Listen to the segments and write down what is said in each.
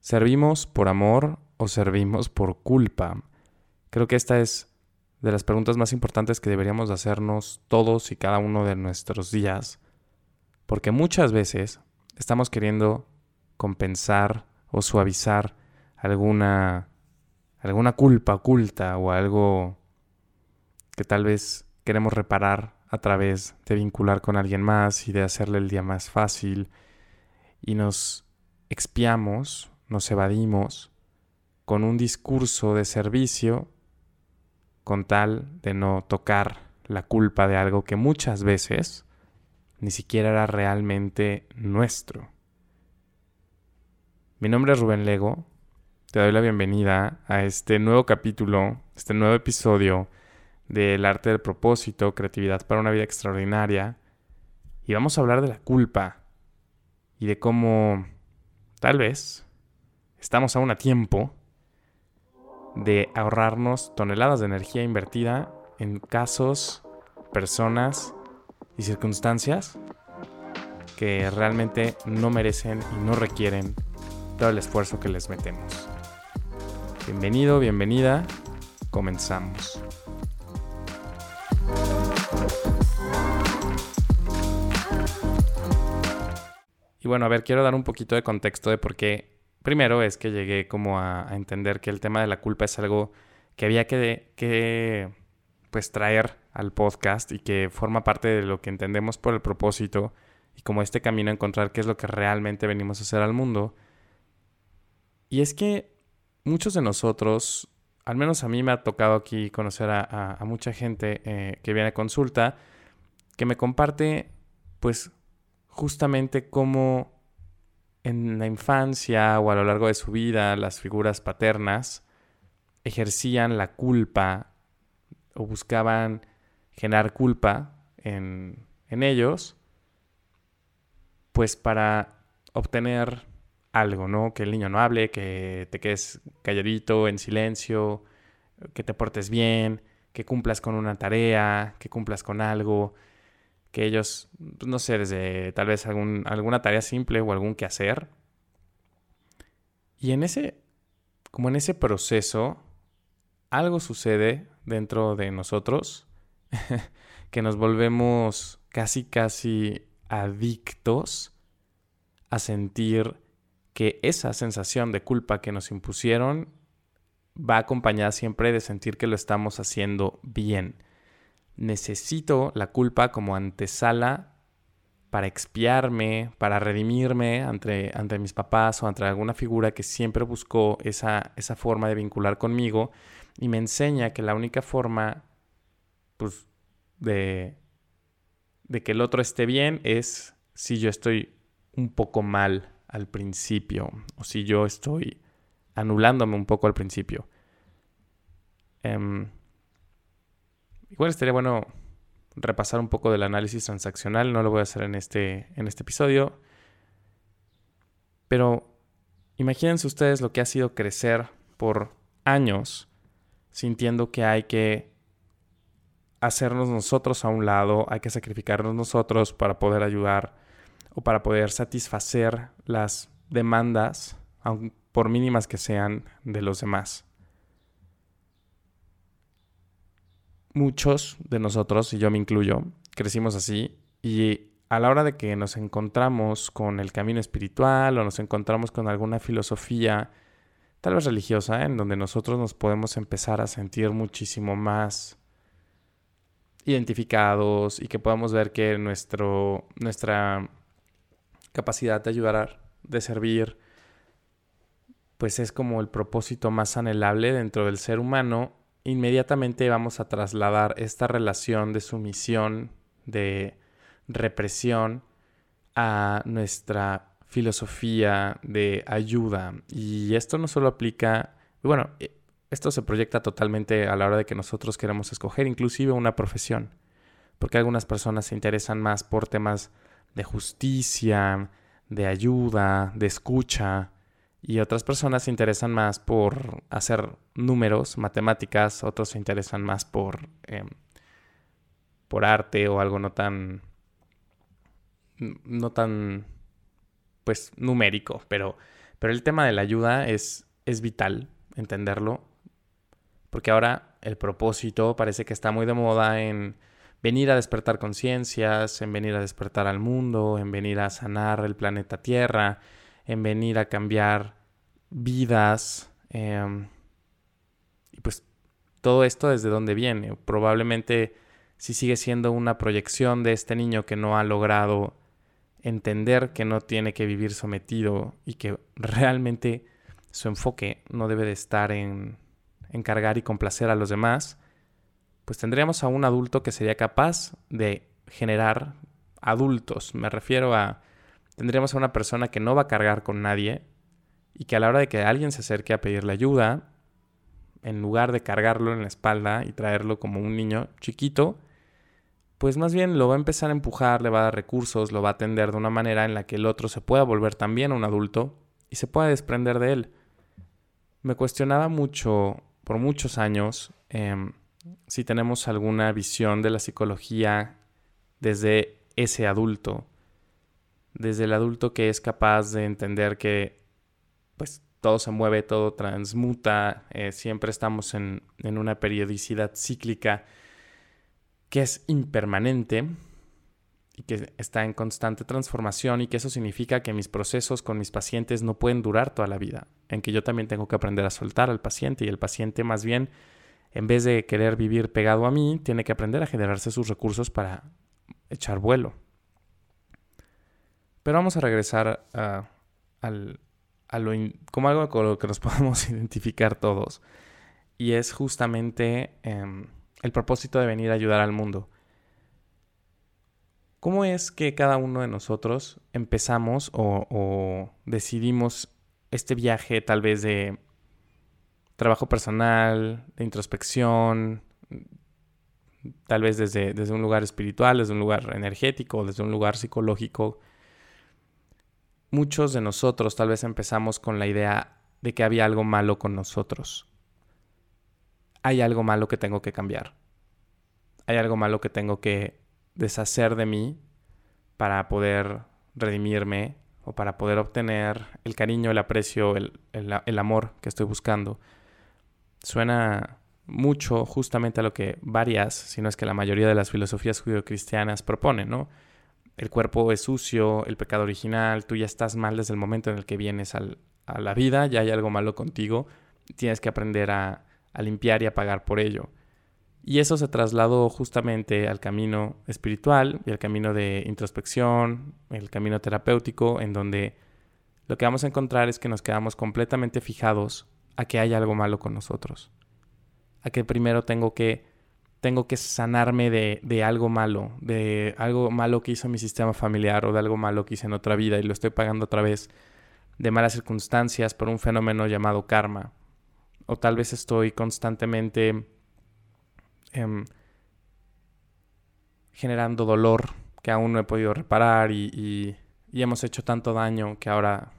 ¿Servimos por amor o servimos por culpa? Creo que esta es de las preguntas más importantes que deberíamos hacernos todos y cada uno de nuestros días, porque muchas veces estamos queriendo compensar o suavizar alguna alguna culpa oculta o algo que tal vez queremos reparar a través de vincular con alguien más y de hacerle el día más fácil y nos expiamos, nos evadimos con un discurso de servicio con tal de no tocar la culpa de algo que muchas veces ni siquiera era realmente nuestro. Mi nombre es Rubén Lego, te doy la bienvenida a este nuevo capítulo, este nuevo episodio del arte del propósito, creatividad para una vida extraordinaria. Y vamos a hablar de la culpa y de cómo tal vez estamos aún a tiempo de ahorrarnos toneladas de energía invertida en casos, personas y circunstancias que realmente no merecen y no requieren todo el esfuerzo que les metemos. Bienvenido, bienvenida, comenzamos. Y bueno, a ver, quiero dar un poquito de contexto de por qué primero es que llegué como a, entender que el tema de la culpa es algo que había que, que pues traer al podcast y que forma parte de lo que entendemos por el propósito y como este camino a encontrar qué es lo que realmente venimos a hacer al mundo. Y es que muchos de nosotros, al menos a mí me ha tocado aquí conocer a, mucha gente eh, que viene a consulta, que me comparte pues justamente cómo en la infancia o a lo largo de su vida las figuras paternas ejercían la culpa o buscaban generar culpa en, en ellos, pues para obtener algo, ¿no? Que el niño no hable, que te quedes calladito, en silencio, que te portes bien, que cumplas con una tarea, que cumplas con algo que ellos, pues, no sé, desde tal vez alguna tarea simple o algún quehacer. Y en ese, como en ese proceso, algo sucede dentro de nosotros que nos volvemos casi, casi adictos a sentir que esa sensación de culpa que nos impusieron va acompañada siempre de sentir que lo estamos haciendo bien necesito la culpa como antesala para expiarme, para redimirme ante, ante mis papás o ante alguna figura que siempre buscó esa, esa forma de vincular conmigo y me enseña que la única forma pues, de, de que el otro esté bien es si yo estoy un poco mal al principio o si yo estoy anulándome un poco al principio. Em, Igual estaría bueno repasar un poco del análisis transaccional, no lo voy a hacer en este, en este episodio, pero imagínense ustedes lo que ha sido crecer por años sintiendo que hay que hacernos nosotros a un lado, hay que sacrificarnos nosotros para poder ayudar o para poder satisfacer las demandas, por mínimas que sean, de los demás. Muchos de nosotros, y yo me incluyo, crecimos así y a la hora de que nos encontramos con el camino espiritual o nos encontramos con alguna filosofía, tal vez religiosa, en donde nosotros nos podemos empezar a sentir muchísimo más identificados y que podamos ver que nuestro, nuestra capacidad de ayudar, de servir, pues es como el propósito más anhelable dentro del ser humano inmediatamente vamos a trasladar esta relación de sumisión, de represión, a nuestra filosofía de ayuda. Y esto no solo aplica, bueno, eh, esto se proyecta totalmente a la hora de que nosotros queremos escoger inclusive una profesión, porque algunas personas se interesan más por temas de justicia, de ayuda, de escucha, y otras personas se interesan más por hacer números, matemáticas, otros se interesan más por, em, por arte o algo no tan, no tan, pues, numérico, pero, Pero el tema de la ayuda es, es vital entenderlo, porque ahora el propósito parece que está muy de moda en venir a despertar conciencias, en venir a despertar al mundo, en venir a sanar el planeta Tierra, en venir a cambiar vidas. Em, y pues todo esto desde dónde viene. Probablemente si sigue siendo una proyección de este niño que no ha logrado entender que no tiene que vivir sometido y que realmente su enfoque no debe de estar en encargar y complacer a los demás, pues tendríamos a un adulto que sería capaz de generar adultos. Me refiero a, tendríamos a una persona que no va a cargar con nadie y que a la hora de que alguien se acerque a pedirle ayuda, en lugar de cargarlo en la espalda y traerlo como un niño chiquito, pues más bien lo va a empezar a empujar, le va a dar recursos, lo va a atender de una manera en la que el otro se pueda volver también un adulto y se pueda desprender de él. Me cuestionaba mucho, por muchos años, em, si tenemos alguna visión de la psicología desde ese adulto, desde el adulto que es capaz de entender que pues todo se mueve, todo transmuta, eh, siempre estamos en, en una periodicidad cíclica que es impermanente y que está en constante transformación y que eso significa que mis procesos con mis pacientes no pueden durar toda la vida, en que yo también tengo que aprender a soltar al paciente y el paciente más bien en vez de querer vivir pegado a mí, tiene que aprender a generarse sus recursos para echar vuelo. Pero vamos a regresar a, lo como algo con lo que nos podemos identificar todos. Y es justamente em, el propósito de venir a ayudar al mundo. ¿Cómo es que cada uno de nosotros empezamos o decidimos este viaje tal vez de trabajo personal, de introspección, tal vez desde, desde un lugar espiritual, desde un lugar energético, desde un lugar psicológico. Muchos de nosotros tal vez empezamos con la idea de que había algo malo con nosotros. Hay algo malo que tengo que cambiar. Hay algo malo que tengo que deshacer de mí para poder redimirme o para poder obtener el cariño, el aprecio, el, amor que estoy buscando suena mucho justamente a lo que varias, si no es que la mayoría de las filosofías judio-cristianas proponen, ¿no? El cuerpo es sucio, el pecado original, tú ya estás mal desde el momento en el que vienes a la vida, ya hay algo malo contigo, tienes que aprender a, a limpiar y a pagar por ello. Y eso se trasladó justamente al camino espiritual y al camino de introspección, el camino terapéutico, en donde lo que vamos a encontrar es que nos quedamos completamente fijados a que hay algo malo con nosotros. A que primero tengo que, tengo que sanarme de, de algo malo, de algo malo que hizo mi sistema familiar o de algo malo que hice en otra vida y lo estoy pagando otra vez de malas circunstancias por un fenómeno llamado karma. O tal vez estoy constantemente em, generando dolor que aún no he podido reparar y, y, y, hemos hecho tanto daño que ahora,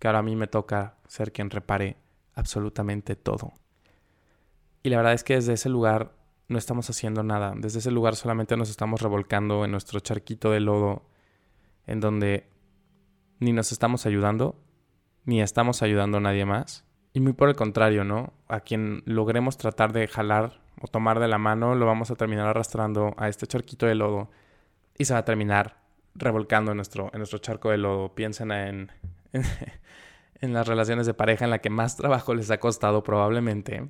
que ahora a mí me toca ser quien repare absolutamente todo. Y la verdad es que desde ese lugar no estamos haciendo nada. Desde ese lugar solamente nos estamos revolcando en nuestro charquito de lodo, en donde ni nos estamos ayudando, ni estamos ayudando a nadie más. Y muy por el contrario, ¿no? A quien logremos tratar de jalar o tomar de la mano, lo vamos a terminar arrastrando a este charquito de lodo y se va a terminar revolcando en nuestro, en nuestro charco de lodo. Piensen en, en las relaciones de pareja en la que más trabajo les ha costado probablemente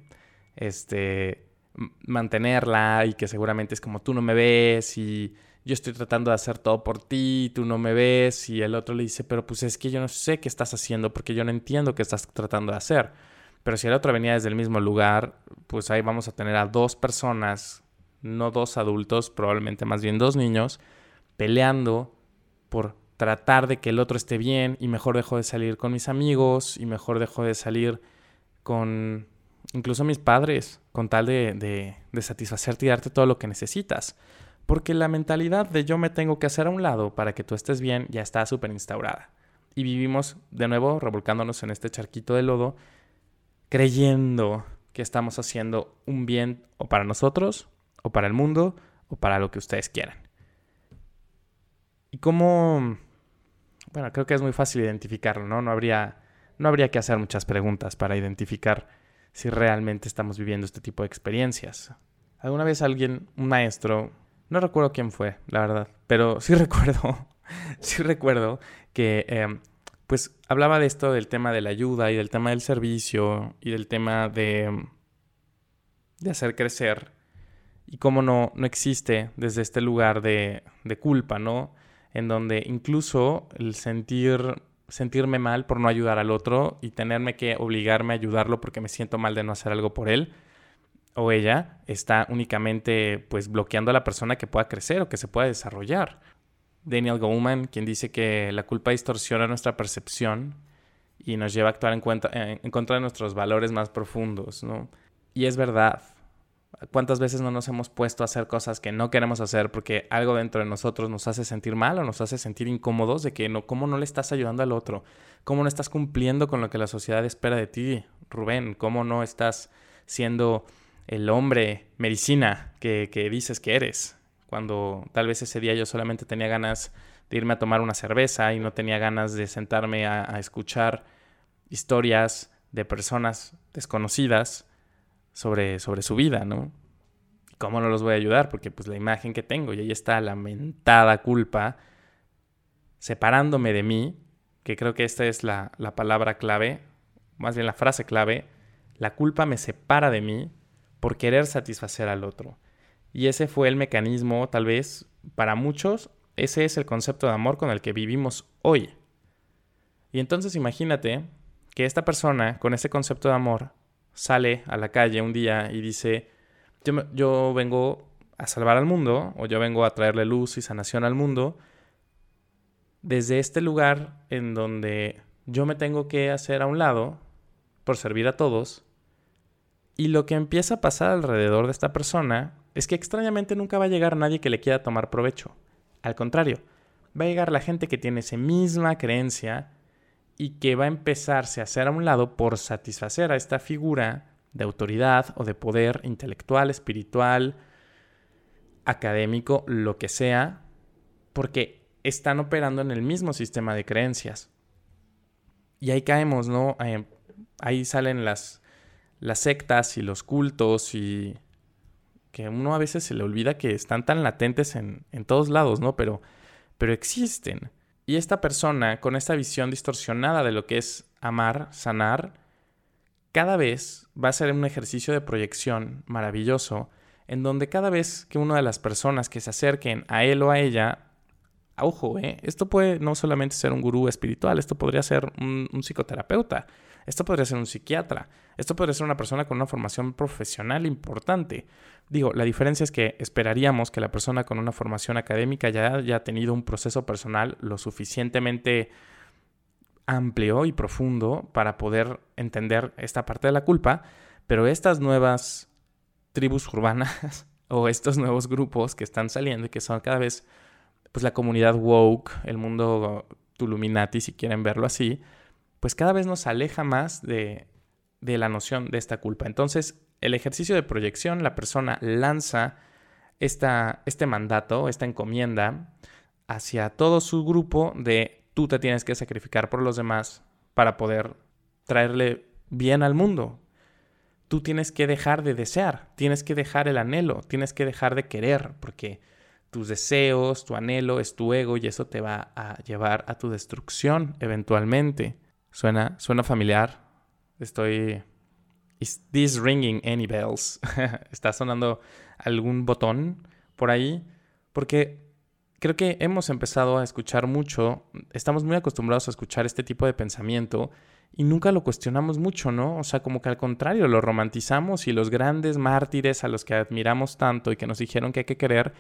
este mantenerla y que seguramente es como tú no me ves y yo estoy tratando de hacer todo por ti, tú no me ves y el otro le dice, pero pues es que yo no sé qué estás haciendo porque yo no entiendo qué estás tratando de hacer. Pero si el otro venía desde el mismo lugar, pues ahí vamos a tener a dos personas, no dos adultos, probablemente más bien dos niños, peleando por tratar de que el otro esté bien y mejor dejo de salir con mis amigos y mejor dejo de salir con incluso mis padres con tal de, de, satisfacerte y darte todo lo que necesitas. Porque la mentalidad de yo me tengo que hacer a un lado para que tú estés bien ya está súper instaurada. Y vivimos de nuevo revolcándonos en este charquito de lodo, creyendo que estamos haciendo un bien o para nosotros, o para el mundo, o para lo que ustedes quieran. ¿Y cómo bueno, creo que es muy fácil identificarlo, ¿no? No habría, no habría que hacer muchas preguntas para identificar si realmente estamos viviendo este tipo de experiencias. Alguna vez alguien, un maestro, no recuerdo quién fue, la verdad, pero sí recuerdo, sí recuerdo que em, pues hablaba de esto del tema de la ayuda y del tema del servicio y del tema de, em, de hacer crecer y cómo no, no existe desde este lugar de, de culpa, ¿no? En donde incluso el sentir sentirme mal por no ayudar al otro y tenerme que obligarme a ayudarlo porque me siento mal de no hacer algo por él o ella está únicamente pues bloqueando a la persona que pueda crecer o que se pueda desarrollar. Daniel Goleman, quien dice que la culpa distorsiona nuestra percepción y nos lleva a actuar en, en contra de nuestros valores más profundos, ¿no? Y es verdad, ¿Cuántas veces no nos hemos puesto a hacer cosas que no queremos hacer porque algo dentro de nosotros nos hace sentir mal o nos hace sentir incómodos de que no, cómo no le estás ayudando al otro? ¿Cómo no estás cumpliendo con lo que la sociedad espera de ti, Rubén? ¿Cómo no estás siendo el hombre medicina que, dices que eres? Cuando tal vez ese día yo solamente tenía ganas de irme a tomar una cerveza y no tenía ganas de sentarme a escuchar historias de personas desconocidas sobre, sobre su vida, ¿no? ¿Cómo no los voy a ayudar? Porque pues la imagen que tengo y ahí está la mentada culpa separándome de mí, que creo que esta es la, la palabra clave, más bien la frase clave, la culpa me separa de mí por querer satisfacer al otro. Y ese fue el mecanismo, tal vez, para muchos, ese es el concepto de amor con el que vivimos hoy. Y entonces imagínate que esta persona, con ese concepto de amor, sale a la calle un día y dice, yo, yo vengo a salvar al mundo, o yo vengo a traerle luz y sanación al mundo, desde este lugar en donde yo me tengo que hacer a un lado por servir a todos, y lo que empieza a pasar alrededor de esta persona es que extrañamente nunca va a llegar nadie que le quiera tomar provecho. Al contrario, va a llegar la gente que tiene esa misma creencia y que va a empezarse a hacer a un lado por satisfacer a esta figura de autoridad o de poder intelectual, espiritual, académico, lo que sea, porque están operando en el mismo sistema de creencias. Y ahí caemos, ¿no? Eh, ahí salen las, las sectas y los cultos y que uno a veces se le olvida que están tan latentes en, en todos lados, ¿no? Pero, pero existen. Y esta persona, con esta visión distorsionada de lo que es amar, sanar, cada vez va a ser un ejercicio de proyección maravilloso, en donde cada vez que una de las personas que se acerquen a él o a ella, ojo, ¿eh? esto puede no solamente ser un gurú espiritual, esto podría ser un, un psicoterapeuta, esto podría ser un psiquiatra, esto podría ser una persona con una formación profesional importante. Digo, la diferencia es que esperaríamos que la persona con una formación académica ya haya tenido un proceso personal lo suficientemente amplio y profundo para poder entender esta parte de la culpa, pero estas nuevas tribus urbanas o estos nuevos grupos que están saliendo y que son cada vez pues la comunidad woke, el mundo Tuluminati si quieren verlo así, pues cada vez nos aleja más de, la noción de esta culpa. Entonces, el ejercicio de proyección, la persona lanza esta, este mandato, esta encomienda hacia todo su grupo de tú te tienes que sacrificar por los demás para poder traerle bien al mundo. Tú tienes que dejar de desear, tienes que dejar el anhelo, tienes que dejar de querer, porque tus deseos, tu anhelo es tu ego y eso te va a llevar a tu destrucción eventualmente. Suena, suena familiar. Estoy. ¿Is this ringing any bells? ¿Está sonando algún botón por ahí? Porque creo que hemos empezado a escuchar mucho, estamos muy acostumbrados a escuchar este tipo de pensamiento y nunca lo cuestionamos mucho, ¿no? O sea, como que al contrario, lo romantizamos y los grandes mártires a los que admiramos tanto y que nos dijeron que hay que querer,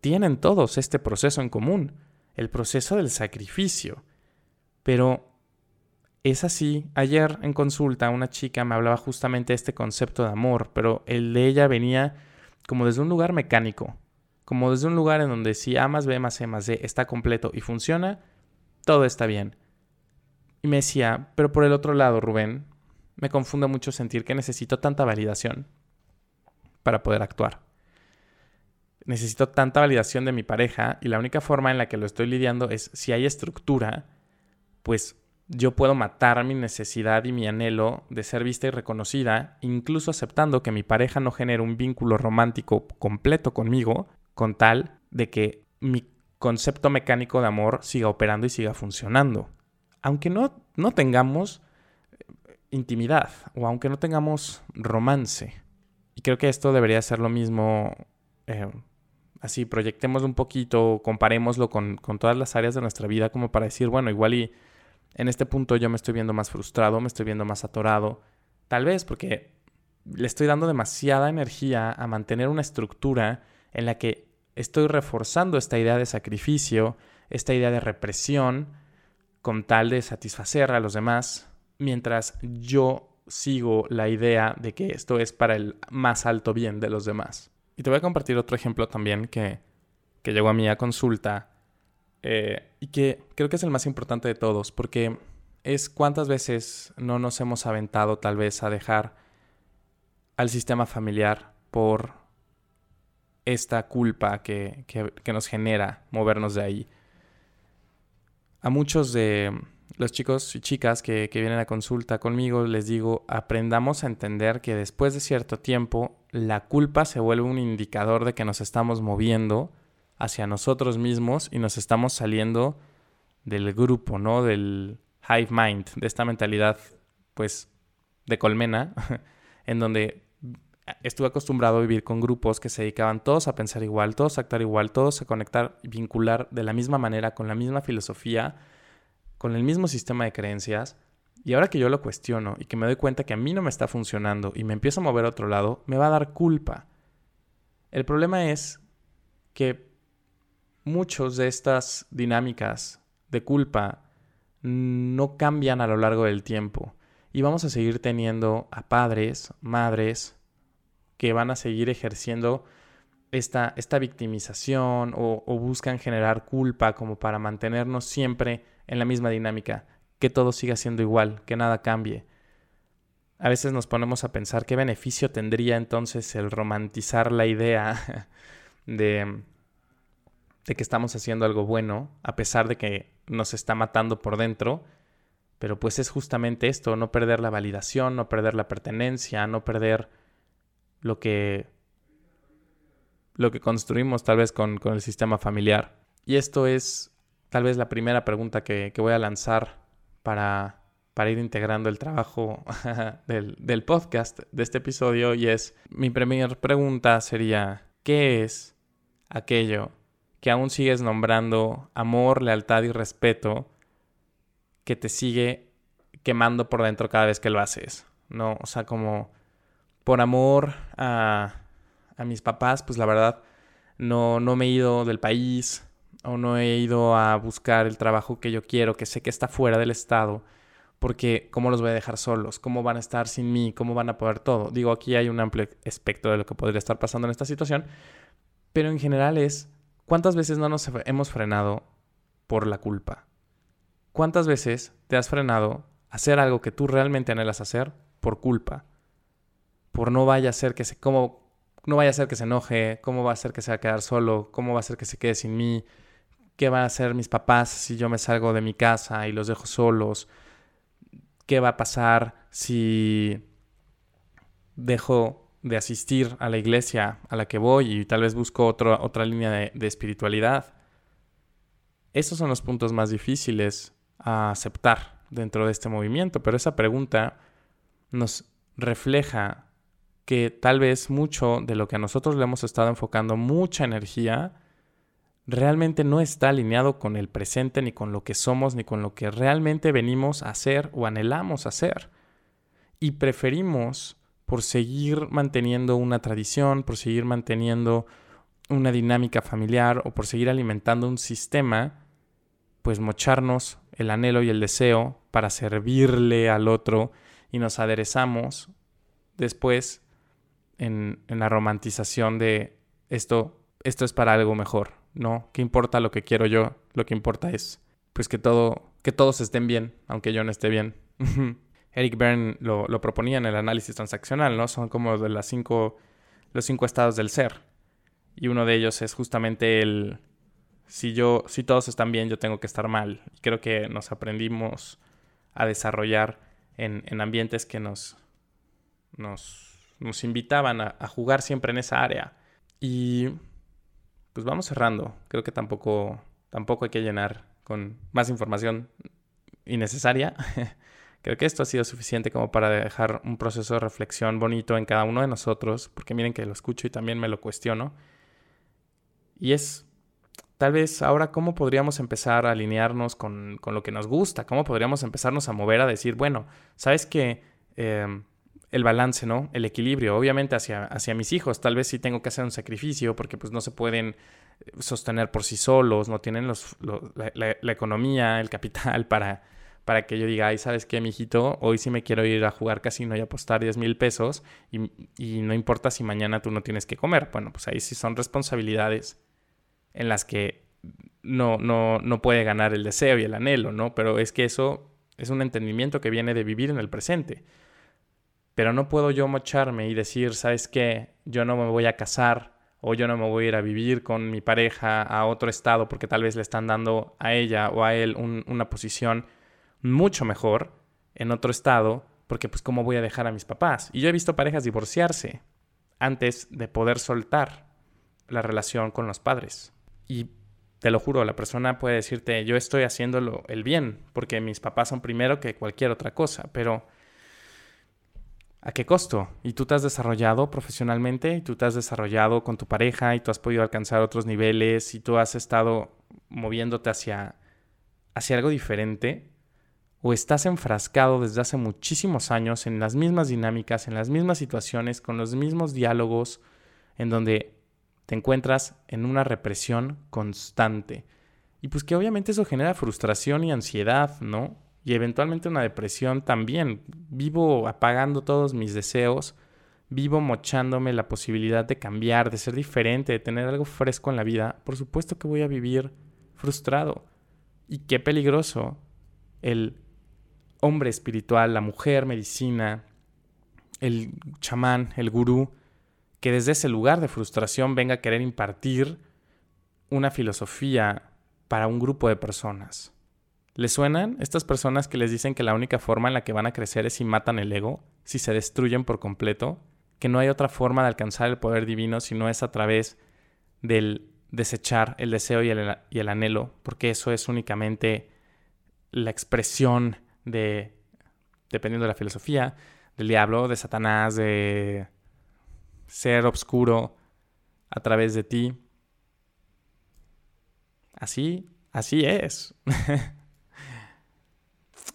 tienen todos este proceso en común, el proceso del sacrificio. Pero es así. Ayer en consulta una chica me hablaba justamente de este concepto de amor, pero el de ella venía como desde un lugar mecánico, como desde un lugar en donde si A más B más C más D está completo y funciona, todo está bien. Y me decía, pero por el otro lado, Rubén, me confunde mucho sentir que necesito tanta validación para poder actuar. Necesito tanta validación de mi pareja y la única forma en la que lo estoy lidiando es si hay estructura, pues yo puedo matar mi necesidad y mi anhelo de ser vista y reconocida, incluso aceptando que mi pareja no genere un vínculo romántico completo conmigo, con tal de que mi concepto mecánico de amor siga operando y siga funcionando. Aunque no, no tengamos eh, intimidad o aunque no tengamos romance. Y creo que esto debería ser lo mismo. Eh, así, proyectemos un poquito, comparémoslo con, con todas las áreas de nuestra vida como para decir, bueno, igual y en este punto yo me estoy viendo más frustrado, me estoy viendo más atorado. Tal vez porque le estoy dando demasiada energía a mantener una estructura en la que estoy reforzando esta idea de sacrificio, esta idea de represión, con tal de satisfacer a los demás, mientras yo sigo la idea de que esto es para el más alto bien de los demás. Y te voy a compartir otro ejemplo también que, que llegó a mí a consulta eh, y que creo que es el más importante de todos, porque es cuántas veces no nos hemos aventado tal vez a dejar al sistema familiar por esta culpa que, nos genera movernos de ahí. A muchos de los chicos y chicas que, que, vienen a consulta conmigo les digo, aprendamos a entender que después de cierto tiempo la culpa se vuelve un indicador de que nos estamos moviendo hacia nosotros mismos y nos estamos saliendo del grupo, ¿no? Del hive mind, de esta mentalidad, pues, de colmena, en donde estuve acostumbrado a vivir con grupos que se dedicaban todos a pensar igual, todos a actuar igual, todos a conectar vincular de la misma manera, con la misma filosofía, con el mismo sistema de creencias. Y ahora que yo lo cuestiono y que me doy cuenta que a mí no me está funcionando y me empiezo a mover a otro lado, me va a dar culpa. El problema es que muchos de estas dinámicas de culpa no cambian a lo largo del tiempo. Y vamos a seguir teniendo a padres, madres, que van a seguir ejerciendo esta, esta victimización o, o, buscan generar culpa como para mantenernos siempre en la misma dinámica, que todo siga siendo igual, que nada cambie. A veces nos ponemos a pensar qué beneficio tendría entonces el romantizar la idea de de que estamos haciendo algo bueno, a pesar de que nos está matando por dentro, pero pues es justamente esto, no perder la validación, no perder la pertenencia, no perder lo que, lo que construimos tal vez con, el sistema familiar. Y esto es tal vez la primera pregunta que, voy a lanzar para, para ir integrando el trabajo del, del podcast de este episodio y es, mi primera pregunta sería, ¿qué es aquello que aún sigues nombrando amor, lealtad y respeto que te sigue quemando por dentro cada vez que lo haces, ¿no? O sea, como por amor a, a mis papás, pues la verdad no, no me he ido del país o no he ido a buscar el trabajo que yo quiero, que sé que está fuera del estado, porque ¿cómo los voy a dejar solos? ¿Cómo van a estar sin mí? ¿Cómo van a poder todo? Digo, aquí hay un amplio espectro de lo que podría estar pasando en esta situación, pero en general es ¿Cuántas veces no nos hemos frenado por la culpa? ¿Cuántas veces te has frenado a hacer algo que tú realmente anhelas hacer por culpa? Por no vaya a ser que se cómo no vaya a ser que se enoje, cómo va a ser que se va a quedar solo, cómo va a ser que se quede sin mí, qué van a hacer mis papás si yo me salgo de mi casa y los dejo solos, qué va a pasar si dejo de asistir a la iglesia a la que voy y tal vez busco otra línea de, de espiritualidad. Esos son los puntos más difíciles a aceptar dentro de este movimiento, pero esa pregunta nos refleja que tal vez mucho de lo que a nosotros le hemos estado enfocando mucha energía realmente no está alineado con el presente, ni con lo que somos, ni con lo que realmente venimos a hacer o anhelamos hacer. Y preferimos por seguir manteniendo una tradición, por seguir manteniendo una dinámica familiar o por seguir alimentando un sistema, pues mocharnos el anhelo y el deseo para servirle al otro y nos aderezamos después en, la romantización de esto, esto es para algo mejor, ¿no? ¿Qué importa lo que quiero yo? Lo que importa es pues que todo, que todos estén bien, aunque yo no esté bien. Eric Berne lo, proponía en el análisis transaccional, ¿no? Son como de las cinco, los cinco estados del ser. Y uno de ellos es justamente el si yo, si todos están bien, yo tengo que estar mal. Y creo que nos aprendimos a desarrollar en, ambientes que nos, nos, invitaban a, a, jugar siempre en esa área. Y pues vamos cerrando. Creo que tampoco, tampoco hay que llenar con más información innecesaria. Creo que esto ha sido suficiente como para dejar un proceso de reflexión bonito en cada uno de nosotros, porque miren que lo escucho y también me lo cuestiono. Y es tal vez ahora cómo podríamos empezar a alinearnos con, lo que nos gusta, cómo podríamos empezarnos a mover a decir, bueno, sabes que em, el balance, ¿no? El equilibrio, obviamente hacia, hacia mis hijos, tal vez sí tengo que hacer un sacrificio porque pues no se pueden eh, sostener por sí solos, no tienen los, la economía, el capital para para que yo diga, ay, ¿sabes qué, mijito? Hoy sí me quiero ir a jugar casino y apostar 10 mil pesos y, no importa si mañana tú no tienes que comer. Bueno, pues ahí sí son responsabilidades en las que no, no, no puede ganar el deseo y el anhelo, ¿no? Pero es que eso es un entendimiento que viene de vivir en el presente. Pero no puedo yo mocharme y decir, ¿sabes qué? Yo no me voy a casar o yo no me voy a ir a vivir con mi pareja a otro estado porque tal vez le están dando a ella o a él una posición mucho mejor en otro estado, porque pues cómo voy a dejar a mis papás. Y yo he visto parejas divorciarse antes de poder soltar la relación con los padres. Y te lo juro, la persona puede decirte, yo estoy haciéndolo el bien, porque mis papás son primero que cualquier otra cosa, pero ¿a qué costo? Y tú te has desarrollado profesionalmente, y tú te has desarrollado con tu pareja, y tú has podido alcanzar otros niveles, y tú has estado moviéndote hacia, hacia algo diferente o estás enfrascado desde hace muchísimos años en las mismas dinámicas, en las mismas situaciones, con los mismos diálogos, en donde te encuentras en una represión constante. Y pues que obviamente eso genera frustración y ansiedad, ¿no? Y eventualmente una depresión también. Vivo apagando todos mis deseos, vivo mochándome la posibilidad de cambiar, de ser diferente, de tener algo fresco en la vida. Por supuesto que voy a vivir frustrado. Y qué peligroso el hombre espiritual, la mujer medicina, el chamán, el gurú, que desde ese lugar de frustración venga a querer impartir una filosofía para un grupo de personas. ¿Les suenan estas personas que les dicen que la única forma en la que van a crecer es si matan el ego, si se destruyen por completo, que no hay otra forma de alcanzar el poder divino si no es a través del desechar el deseo y el, y el anhelo, porque eso es únicamente la expresión de, dependiendo de la filosofía, del diablo, de Satanás, de ser obscuro a través de ti. Así, así es.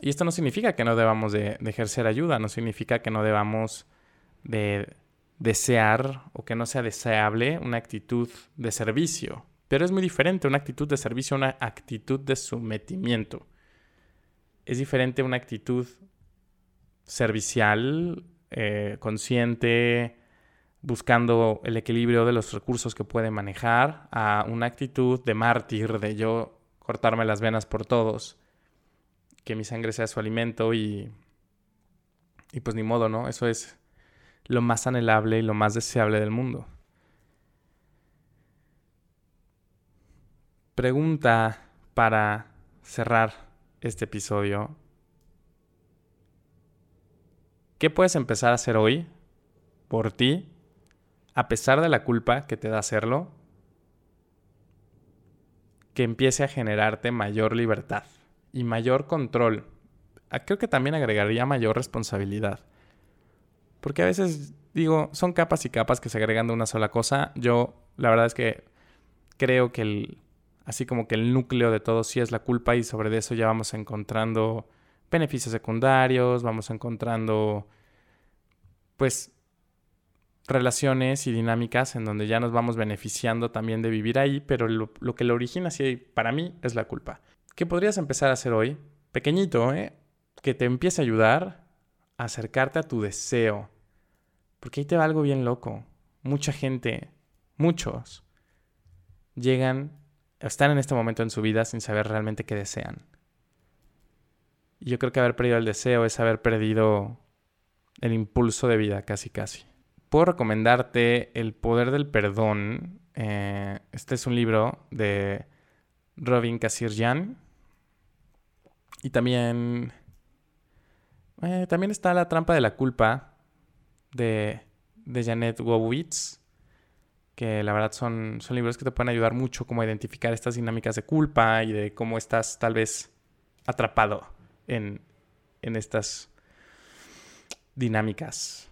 y esto no significa que no debamos de, ejercer ayuda, no significa que no debamos de desear o que no sea deseable una actitud de servicio. Pero es muy diferente una actitud de servicio a una actitud de sometimiento es diferente una actitud servicial, eh, consciente, buscando el equilibrio de los recursos que puede manejar, a una actitud de mártir, de yo cortarme las venas por todos, que mi sangre sea su alimento y, y pues ni modo, ¿no? Eso es lo más anhelable y lo más deseable del mundo. Pregunta para cerrar este episodio, ¿qué puedes empezar a hacer hoy por ti, a pesar de la culpa que te da hacerlo? Que empiece a generarte mayor libertad y mayor control. Ah, creo que también agregaría mayor responsabilidad. Porque a veces digo, son capas y capas que se agregan de una sola cosa. Yo, la verdad es que creo que el, así como que el núcleo de todo sí es la culpa y sobre eso ya vamos encontrando beneficios secundarios, vamos encontrando pues relaciones y dinámicas en donde ya nos vamos beneficiando también de vivir ahí, pero lo, que lo origina sí para mí es la culpa. ¿Qué podrías empezar a hacer hoy? Pequeñito, ¿eh? Que te empiece a ayudar a acercarte a tu deseo. Porque ahí te va algo bien loco. Mucha gente, muchos, llegan están en este momento en su vida sin saber realmente qué desean. Y yo creo que haber perdido el deseo es haber perdido el impulso de vida, casi casi. Puedo recomendarte El Poder del Perdón. Eh, este es un libro de Robin Kassir-Jan. Y también Eh, también está La trampa de la culpa de, de Janet Wowitz, que la verdad son, son libros que te pueden ayudar mucho como a identificar estas dinámicas de culpa y de cómo estás tal vez atrapado en, en estas dinámicas.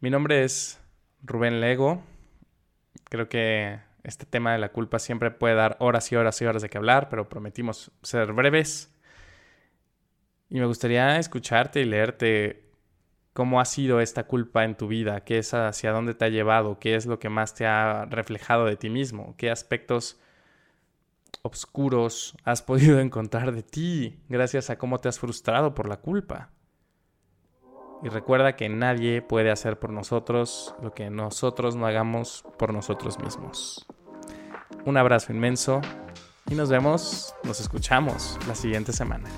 Mi nombre es Rubén Lego. Creo que este tema de la culpa siempre puede dar horas y horas y horas de que hablar, pero prometimos ser breves. Y me gustaría escucharte y leerte cómo ha sido esta culpa en tu vida, qué es hacia dónde te ha llevado, qué es lo que más te ha reflejado de ti mismo, qué aspectos oscuros has podido encontrar de ti gracias a cómo te has frustrado por la culpa. Y recuerda que nadie puede hacer por nosotros lo que nosotros no hagamos por nosotros mismos. Un abrazo inmenso y nos vemos, nos escuchamos la siguiente semana.